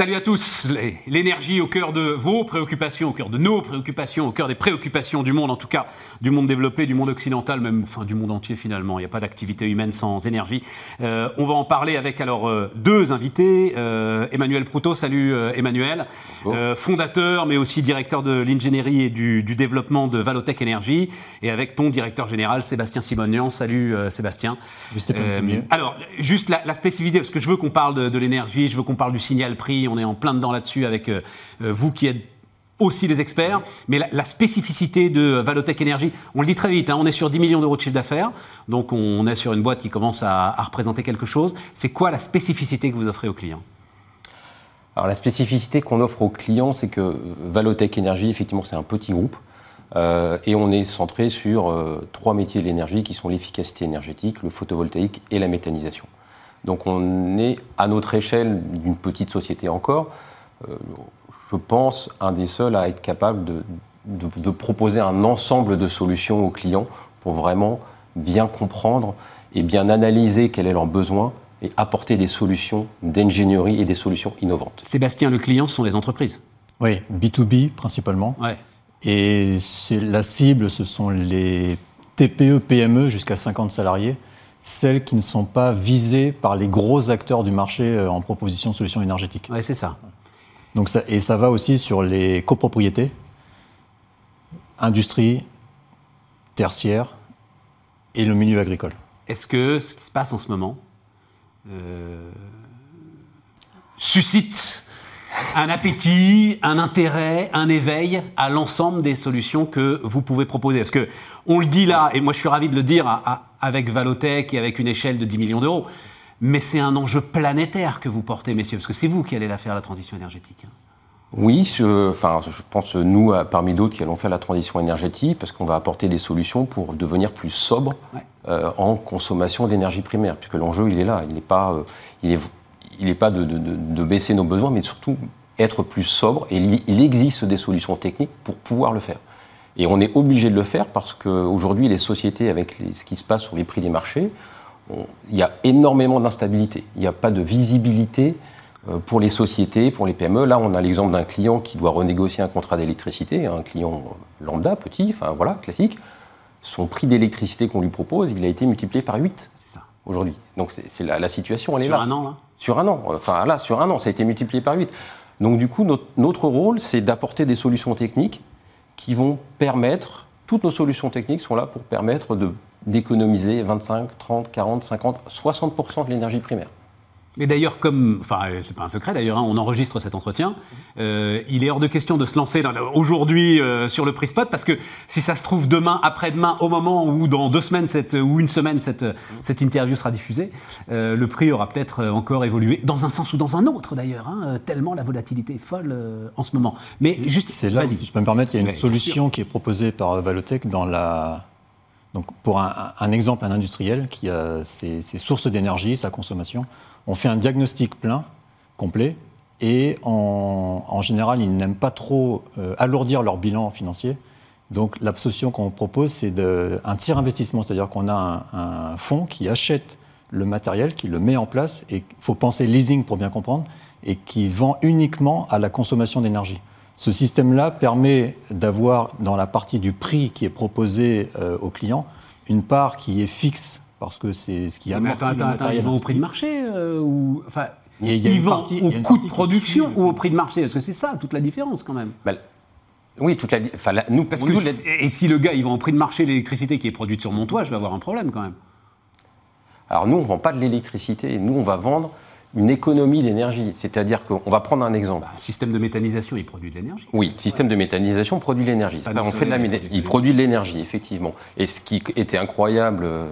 Salut à tous. L'énergie au cœur de vos préoccupations, au cœur de nos préoccupations, au cœur des préoccupations du monde, en tout cas du monde développé, du monde occidental, même enfin du monde entier finalement. Il n'y a pas d'activité humaine sans énergie. Euh, on va en parler avec alors euh, deux invités. Euh, Emmanuel Proutot, salut Emmanuel, fondateur mais aussi directeur de l'ingénierie et du, développement de Valotech Énergie, et avec ton directeur général Sébastien Simonian. Salut Sébastien. Stéphane alors juste la, spécificité, parce que je veux qu'on parle de, de l'énergie, je veux qu'on parle du signal prix on est en plein dedans là-dessus avec euh, euh, vous qui êtes aussi des experts, mais la, spécificité de Valotech Énergie, on le dit très vite, hein, on est sur 10 millions d'euros de chiffre d'affaires, donc on est sur une boîte qui commence à, représenter quelque chose. C'est quoi la spécificité que vous offrez aux clients? Alors la spécificité qu'on offre aux clients, c'est que Valotech Énergie, effectivement, c'est un petit groupe. Euh, et on est centré sur trois métiers de l'énergie qui sont l'efficacité énergétique, le photovoltaïque et la méthanisation. Donc on est à notre échelle d'une petite société encore, euh, je pense, un des seuls à être capable de, proposer un ensemble de solutions aux clients pour vraiment bien comprendre et bien analyser quel est leur besoin et apporter des solutions d'ingénierie et des solutions innovantes. Sébastien, le client, ce sont les entreprises Oui, B2B principalement. Ouais. Et la cible, ce sont les TPE, PME jusqu'à 50 salariés celles qui ne sont pas visées par les gros acteurs du marché euh, en proposition de solutions énergétiques. Oui, c'est ça. Donc ça. Et ça va aussi sur les copropriétés, industrie, tertiaire et le milieu agricole. Est-ce que ce qui se passe en ce moment euh, suscite un appétit, un intérêt, un éveil à l'ensemble des solutions que vous pouvez proposer. Parce que on le dit là, et moi je suis ravi de le dire avec Valotech et avec une échelle de 10 millions d'euros, mais c'est un enjeu planétaire que vous portez, messieurs, parce que c'est vous qui allez la faire, la transition énergétique. Hein. Oui, je, enfin, je pense nous, parmi d'autres, qui allons faire la transition énergétique, parce qu'on va apporter des solutions pour devenir plus sobre euh, en consommation d'énergie primaire, puisque l'enjeu, il est là. Il n'est pas, euh, il est il n'est pas de, baisser nos besoins, mais surtout être plus sobre. Et il existe des solutions techniques pour pouvoir le faire. Et on est obligé de le faire parce qu'aujourd'hui, les sociétés, avec ce qui se passe sur les prix des marchés, il y a énormément d'instabilité. Il n'y a pas de visibilité euh, pour les sociétés, pour les PME. Là, on a l'exemple d'un client qui doit renégocier un contrat d'électricité, un client lambda, petit, enfin voilà, classique. Son prix d'électricité qu'on lui propose, il a été multiplié par 8. C'est ça. Aujourd'hui. Donc c'est la, situation, elle est là. Sur un an, là? Sur un an. Enfin, là, sur un an, ça a été multiplié par 8. Donc, du coup, notre, rôle, c'est d'apporter des solutions techniques qui vont permettre, toutes nos solutions techniques sont là pour permettre d'économiser 25, 30, 40, 50, 60% de l'énergie primaire. Mais d'ailleurs, comme, enfin, euh, c'est pas un secret d'ailleurs, hein, on enregistre cet entretien. Euh, il est hors de question de se lancer aujourd'hui euh, sur le prix spot parce que si ça se trouve demain, après-demain, au moment où dans deux semaines cette, ou une semaine cette, cette interview sera diffusée, le prix aura peut-être encore évolué dans un sens ou dans un autre d'ailleurs, hein, tellement la volatilité est folle en ce moment. Mais juste, c'est là, si je peux me permettre, il y a une solution qui est proposée par Valotech dans la donc pour un, un, exemple, un industriel qui a ses, sources d'énergie, sa consommation, on fait un diagnostic plein, complet, et en, général, ils n'aiment pas trop euh, alourdir leur bilan financier. Donc la solution qu'on propose, c'est un tiers investissement, c'est-à-dire qu'on a un, fonds qui achète le matériel, qui le met en place, et il faut penser leasing pour bien comprendre, et qui vend uniquement à la consommation d'énergie. Ce système-là permet d'avoir dans la partie du prix qui est proposé euh, aux clients une part qui est fixe parce que c'est ce qui a attends, attends, attends, ils vont au prix de marché euh, ou enfin ils vont au coût de production ou au prix de marché Parce que c'est ça toute la différence quand même. Bah, oui, toute la, enfin, nous, parce que et si le gars il vend au prix de marché l'électricité qui est produite sur mon toit, je vais avoir un problème quand même. Alors nous, on ne vend pas de l'électricité, nous on va vendre une économie d'énergie. C'est-à-dire qu'on va prendre un exemple. Bah, système de méthanisation, il produit de l'énergie. Oui, le système de méthanisation produit de l'énergie. on fait de la, il produit de l'énergie, effectivement. Et ce qui était incroyable euh,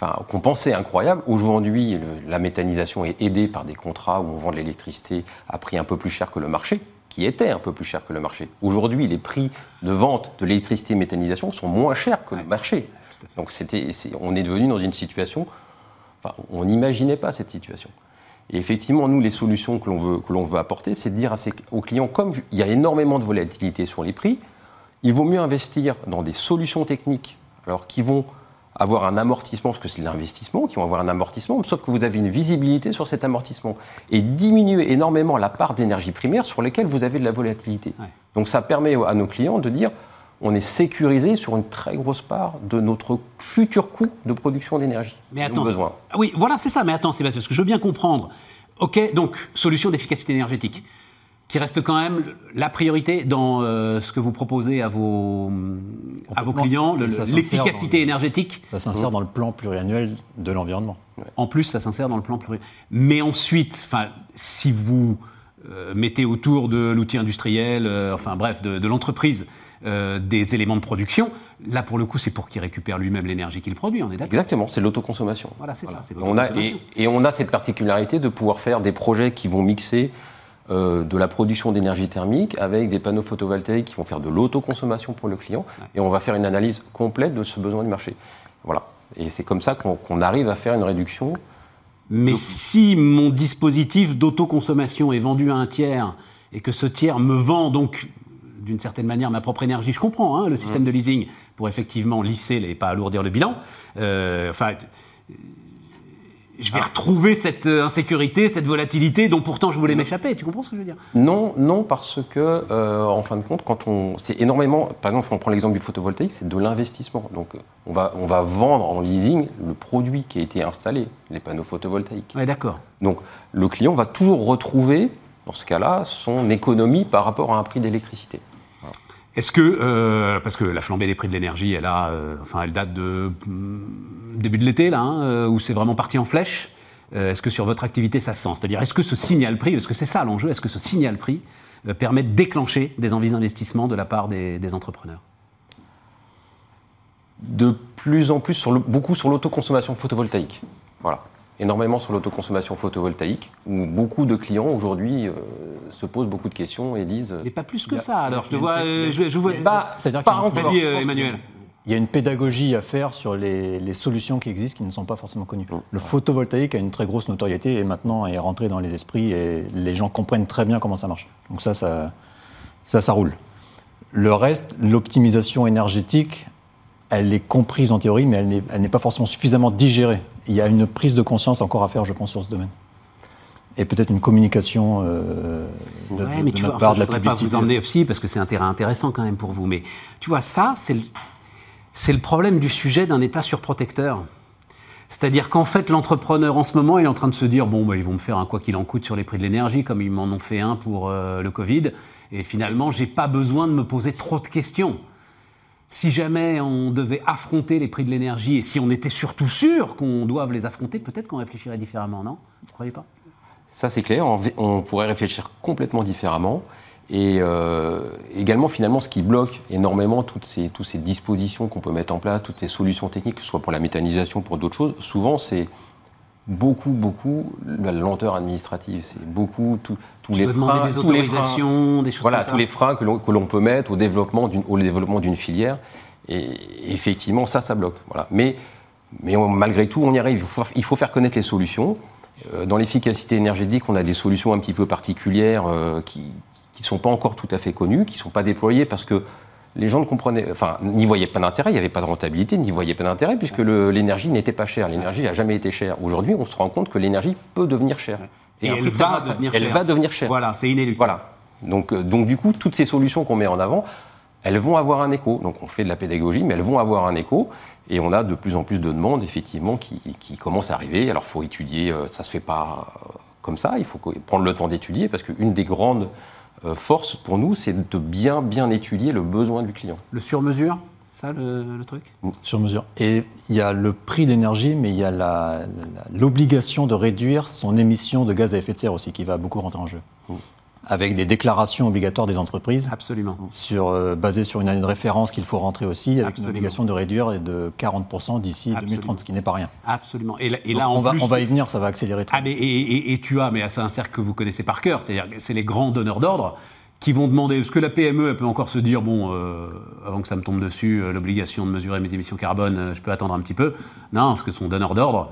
enfin, qu'on pensait incroyable. Aujourd'hui, la méthanisation est aidée par des contrats où on vend de l'électricité à prix un peu plus cher que le marché, qui était un peu plus cher que le marché. Aujourd'hui, les prix de vente de l'électricité et méthanisation sont moins chers que le marché. Donc c'était, on est devenu dans une situation, enfin, on n'imaginait pas cette situation. Et effectivement, nous, les solutions que l'on veut, que l'on veut apporter, c'est de dire à aux clients, comme il y a énormément de volatilité sur les prix, il vaut mieux investir dans des solutions techniques alors, qui vont avoir un amortissement, parce que c'est de l'investissement, qui vont avoir un amortissement, sauf que vous avez une visibilité sur cet amortissement. Et diminuer énormément la part d'énergie primaire sur lesquelles vous avez de la volatilité. Donc ça permet à nos clients de dire, on est sécurisé sur une très grosse part de notre futur coût de production d'énergie. Mais attends, oui, voilà, c'est ça. Mais attends, Sébastien, parce que je veux bien comprendre. Ok, donc solution d'efficacité énergétique qui reste quand même la priorité dans euh, ce que vous proposez à vos, à vos clients, l'efficacité énergétique. Ça s'insère dans le plan pluriannuel de l'environnement. En plus, ça s'insère dans le plan pluriannuel. Mais ensuite, si vous euh, mettez autour de l'outil industriel, euh, enfin bref, de, l'entreprise, des éléments de production, là pour le coup c'est pour qu'il récupère lui-même l'énergie qu'il produit, on est d'accord Exactement, c'est l'autoconsommation. Voilà, c'est ça. On a, et, et, on a cette particularité de pouvoir faire des projets qui vont mixer euh, de la production d'énergie thermique avec des panneaux photovoltaïques qui vont faire de l'autoconsommation pour le client. Et on va faire une analyse complète de ce besoin du marché. Voilà. Et c'est comme ça qu'on arrive à faire une réduction. Mais si mon dispositif d'autoconsommation est vendu à un tiers et que ce tiers me vend donc d'une certaine manière ma propre énergie, je comprends hein, le système de leasing pour effectivement lisser et pas alourdir le bilan. Euh, enfin, je vais retrouver cette euh, insécurité, cette volatilité dont pourtant je voulais m'échapper. Tu comprends ce que je veux dire? Non, non, parce que euh, en fin de compte, quand on, c'est énormément. Par exemple, on prend l'exemple du photovoltaïque, c'est de l'investissement. Donc, on va, on va vendre en leasing le produit qui a été installé, les panneaux photovoltaïques. Oui, d'accord. Donc, le client va toujours retrouver, dans ce cas-là, son économie par rapport à un prix d'électricité. Est-ce que, euh, parce que la flambée des prix de l'énergie, elle, a, enfin, elle date de début de l'été, là, hein, euh, où c'est vraiment parti en flèche. Euh, est-ce que sur votre activité, ça se sent? C'est-à-dire, est-ce que ce signal prix, est-ce que c'est ça l'enjeu, est-ce que ce signal prix euh, permet de déclencher des envies d'investissement de la part des, entrepreneurs? De plus en plus, sur beaucoup sur l'autoconsommation photovoltaïque. Voilà. Énormément sur l'autoconsommation photovoltaïque, où beaucoup de clients aujourd'hui se posent beaucoup de questions et disent. Mais pas plus que ça, alors. Je vois. Je, vois bah, C'est-à-dire pas encore. Vas-y, Emmanuel il y a une pédagogie à faire sur les, solutions qui existent qui ne sont pas forcément connues. Mm. Le photovoltaïque a une très grosse notoriété et maintenant est rentré dans les esprits et les gens comprennent très bien comment ça marche. Donc ça, ça, ça, ça roule. Le reste, l'optimisation énergétique, elle est comprise en théorie, mais elle n'est pas forcément suffisamment digérée. Il y a une prise de conscience encore à faire, je pense, sur ce domaine. Et peut-être une communication euh, de, mais tu part de la publicité. pas vous emmener aussi, parce que c'est un terrain intéressant quand même pour vous. Mais tu vois, ça, c'est c'est le problème du sujet d'un État surprotecteur. C'est-à-dire qu'en fait, l'entrepreneur en ce moment, il est en train de se dire bon, bah, ils vont me faire un quoi qu'il en coûte sur les prix de l'énergie, comme ils m'en ont fait un pour euh, le Covid. Et finalement, j'ai pas besoin de me poser trop de questions. Si jamais on devait affronter les prix de l'énergie et si on était surtout sûr qu'on doive les affronter, peut-être qu'on réfléchirait différemment, non? Vous ne croyez pas? Ça, c'est clair. On pourrait réfléchir complètement différemment. Et euh, également, finalement, ce qui bloque énormément toutes ces, dispositions qu'on peut mettre en place, toutes ces solutions techniques, que ce soit pour la méthanisation, pour d'autres choses, souvent, c'est beaucoup, beaucoup la lenteur administrative. C'est beaucoup tous les freins, des tous les freins, des choses voilà, tous les freins que l'on peut mettre au développement d'une au développement d'une filière. Et effectivement, ça, ça bloque. Voilà. Mais, mais malgré tout, on y arrive. Il faut, il faut faire connaître les solutions. Euh, dans l'efficacité énergétique, on a des solutions un petit peu particulières euh, qui, ne sont pas encore tout à fait connus, qui ne sont pas déployés parce que les gens ne comprenaient, enfin, n'y voyaient pas d'intérêt, il n'y avait pas de rentabilité, n'y voyaient pas d'intérêt puisque l'énergie n'était pas chère. L'énergie n'a jamais été chère. Aujourd'hui, on se rend compte que l'énergie peut devenir chère. Et, elle, va devenir, elle va devenir chère. Voilà, c'est inéluctable. Voilà. Donc, euh, donc, du coup, toutes ces solutions qu'on met en avant, elles vont avoir un écho. Donc, on fait de la pédagogie, mais elles vont avoir un écho. Et on a de plus en plus de demandes, effectivement, qui, qui commencent à arriver. Alors, il faut étudier, euh, ça ne se fait pas euh, comme ça, il faut prendre le temps d'étudier, parce qu'une des grandes force pour nous, c'est de bien, bien étudier le besoin du client. Le sur-mesure ça le, truc? Sur mesure. Et il y a le prix d'énergie, mais il y a l'obligation de réduire son émission de gaz à effet de serre aussi, qui va beaucoup rentrer en jeu. Mm avec des déclarations obligatoires des entreprises. Absolument. Sur, euh, basées sur une année de référence qu'il faut rentrer aussi, avec une obligation de réduire de 40% d'ici 2030, ce qui n'est pas rien. Absolument. Et là, on, va, on va y venir, ça va accélérer. Ah, mais, et, et, tu as, mais c'est un cercle que vous connaissez par cœur, c'est-à-dire c'est les grands donneurs d'ordre qui vont demander, parce que la PME, elle peut encore se dire, bon, euh, avant que ça me tombe dessus, euh, l'obligation de mesurer mes émissions carbone, euh, je peux attendre un petit peu. Non, parce que son donneur d'ordre,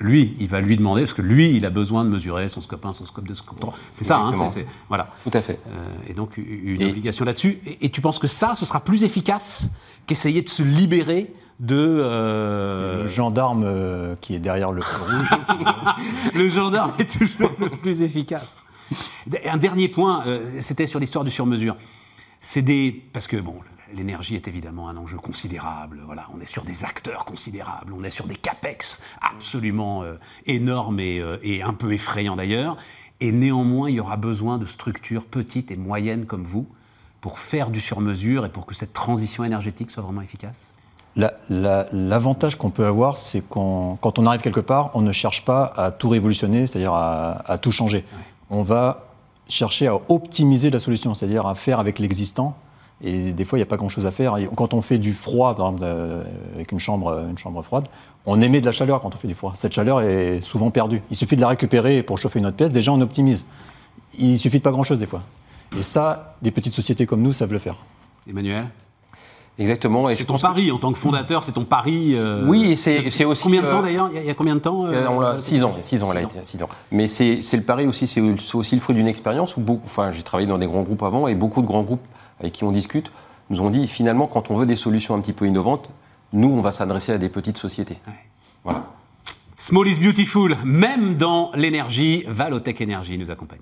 lui, il va lui demander, parce que lui, il a besoin de mesurer son scope 1, son scope 2, scope 3. C'est ça, hein, c'est, voilà. Tout à fait. et donc, une obligation là-dessus. Et, tu penses que ça, ce sera plus efficace qu'essayer de se libérer de... Euh, le gendarme euh, qui est derrière le rouge. le gendarme est toujours le plus efficace. Un dernier point, euh, c'était sur l'histoire du sur-mesure. C'est des... Parce que, bon, l'énergie est évidemment un enjeu considérable. Voilà, on est sur des acteurs considérables, on est sur des capex absolument énormes et, et, un peu effrayants d'ailleurs. Et néanmoins, il y aura besoin de structures petites et moyennes comme vous pour faire du sur-mesure et pour que cette transition énergétique soit vraiment efficace? L'avantage qu'on peut avoir, c'est qu'on, quand on arrive quelque part, on ne cherche pas à tout révolutionner, c'est-à-dire à, tout changer. On va chercher à optimiser la solution, c'est-à-dire à faire avec l'existant. Et des fois, il n'y a pas grand-chose à faire. Quand on fait du froid, par exemple, euh, avec une chambre, une chambre froide, on émet de la chaleur quand on fait du froid. Cette chaleur est souvent perdue. Il suffit de la récupérer pour chauffer une autre pièce. Déjà, on optimise. Il suffit de pas grand-chose des fois. Et ça, des petites sociétés comme nous savent le faire. Emmanuel? Exactement. C'est ton pari en tant que fondateur, c'est ton pari. Euh, oui, et c'est aussi. Combien de temps euh, d'ailleurs il, y, a combien de temps euh, Six ans. Six ans, elle a été. Six ans. Mais c'est le pari aussi, c'est aussi le fruit d'une expérience où Enfin, j'ai travaillé dans des grands groupes avant et beaucoup de grands groupes avec qui on discute nous ont dit finalement, quand on veut des solutions un petit peu innovantes, nous, on va s'adresser à des petites sociétés. Voilà. Small is beautiful, même dans l'énergie, Valotech Energy nous accompagne.